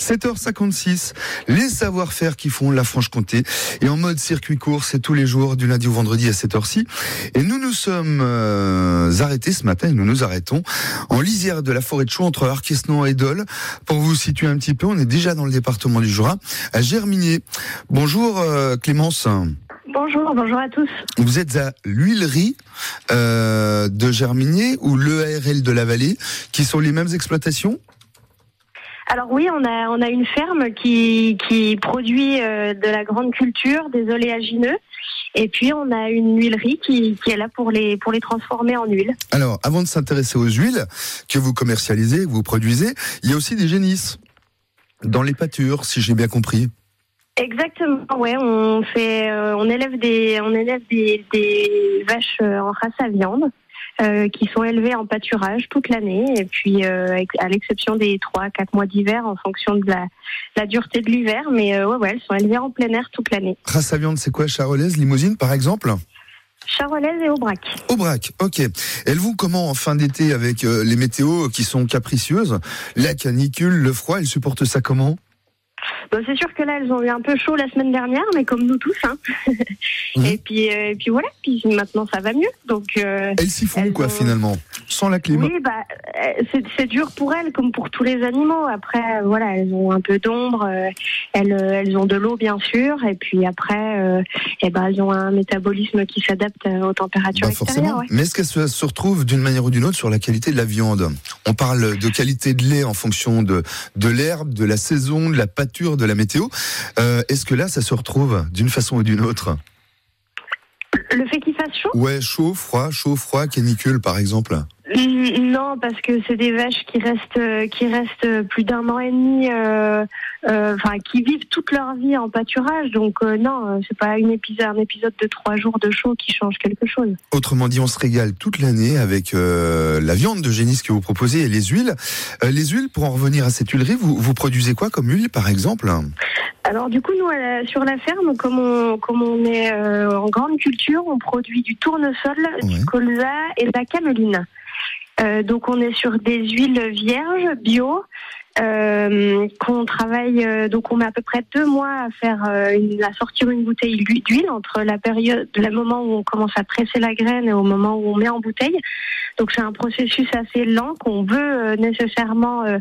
7h56, les savoir-faire qui font la Franche-Comté et en mode circuit court, c'est tous les jours du lundi au vendredi à 7h ci Et nous nous sommes euh, arrêtés ce matin et nous nous arrêtons en lisière de la forêt de Chaux entre Arquesnon et Dole. Pour vous situer un petit peu, on est déjà dans le département du Jura, à Germinier. Bonjour euh, Clémence. Bonjour, bonjour à tous. Vous êtes à l'huilerie euh, de Germinier ou l'EARL de la vallée, qui sont les mêmes exploitations? Alors oui, on a on a une ferme qui qui produit euh, de la grande culture, des oléagineux. Et puis on a une huilerie qui, qui est là pour les pour les transformer en huile. Alors, avant de s'intéresser aux huiles que vous commercialisez, que vous produisez, il y a aussi des génisses dans les pâtures, si j'ai bien compris. Exactement, ouais, on fait euh, on élève des on élève des, des vaches euh, en race à viande. Euh, qui sont élevées en pâturage toute l'année et puis euh, à l'exception des 3 4 mois d'hiver en fonction de la, la dureté de l'hiver mais euh, ouais, ouais elles sont élevées en plein air toute l'année. Race à viande, c'est quoi Charolaise, limousine par exemple Charolaise et Aubrac. Aubrac, ok. Êtes-vous comment en fin d'été avec euh, les météos qui sont capricieuses? La canicule, le froid, elles supportent ça comment? Bon, c'est sûr que là, elles ont eu un peu chaud la semaine dernière, mais comme nous tous. Hein. Mhm. Et puis, euh, et puis voilà. Puis maintenant, ça va mieux. Donc. euh, Elles s'y font Elles quoi ont- finalement? Sans la clim oui, bah, euh, c'est dur pour elles, comme pour tous les animaux. Après, voilà, elles ont un peu d'ombre, elles, elles ont de l'eau, bien sûr, et puis après, euh, eh ben, elles ont un métabolisme qui s'adapte aux températures Bah, extérieures. ouais. Mais est-ce qu'elle se, se retrouve d'une manière ou d'une autre sur la qualité de la viande? On parle de qualité de lait en fonction de, de l'herbe, de la saison, de la pâture, de la météo. Euh, est-ce que là, ça se retrouve d'une façon ou d'une autre? Le fait qu'il fasse chaud? Ouais, chaud, froid, chaud, froid, canicule par exemple. Non, parce que c'est des vaches qui restent euh, qui restent plus d'un an et demi, euh, euh, enfin qui vivent toute leur vie en pâturage. Donc euh, non, euh, c'est pas une épisode, un épisode de trois jours de chaud qui change quelque chose. Autrement dit, on se régale toute l'année avec euh, la viande de génisse que vous proposez et les huiles. Euh, les huiles, pour en revenir à cette huilerie, vous, vous produisez quoi comme huile par exemple? Alors du coup, nous la- sur la ferme, comme on comme on est euh, en grande culture, on produit du tournesol, Ouais. du colza et de la cameline. Euh, donc on est sur des huiles vierges bio. Euh, qu'on travaille euh, donc on met à peu près deux mois à faire euh, une, à sortir une bouteille d'hu- d'huile entre la période le moment où on commence à presser la graine et au moment où on met en bouteille donc c'est un processus assez lent qu'on veut euh, nécessairement euh,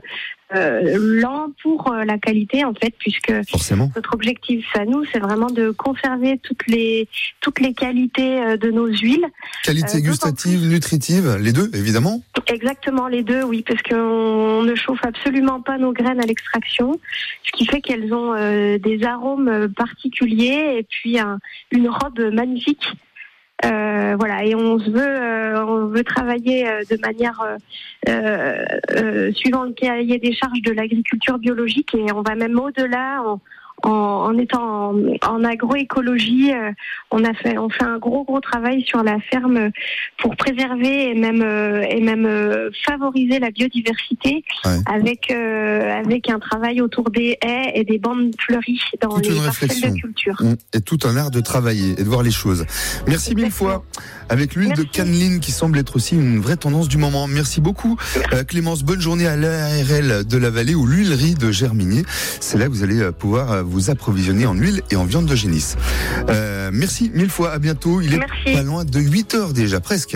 lent pour euh, la qualité en fait puisque Forcément. notre objectif à nous, c'est vraiment de conserver toutes les toutes les qualités euh, de nos huiles. Qualité Euh, gustative, nutritive, les deux évidemment. Exactement les deux, oui, parce qu'on ne chauffe absolument pas nos graines à l'extraction, ce qui fait qu'elles ont euh, des arômes euh, particuliers et puis un- une robe magnifique. Euh, voilà, et on se veut, euh, on veut travailler euh, de manière euh, euh, euh, suivant le cahier des charges de l'agriculture biologique et on va même au-delà en, en étant en, en agroécologie. euh, on a fait, on fait un gros gros travail sur la ferme pour préserver et même euh, et même euh, favoriser la biodiversité Ouais. avec euh, avec un travail autour des haies et des bandes fleuries dans Toute les parcelles de culture. Mm. Et tout un art de travailler et de voir les choses. Merci mille fois. Avec l'huile de Merci. caneline qui semble être aussi une vraie tendance du moment. Merci beaucoup. Euh, Clémence, bonne journée à l'ARL de la vallée ou l'huilerie de Germinier. C'est là que vous allez pouvoir euh, vous approvisionner en huile et en viande de génisse. Euh, merci mille fois. À bientôt. Il est Merci. pas loin de 8 heures déjà, presque.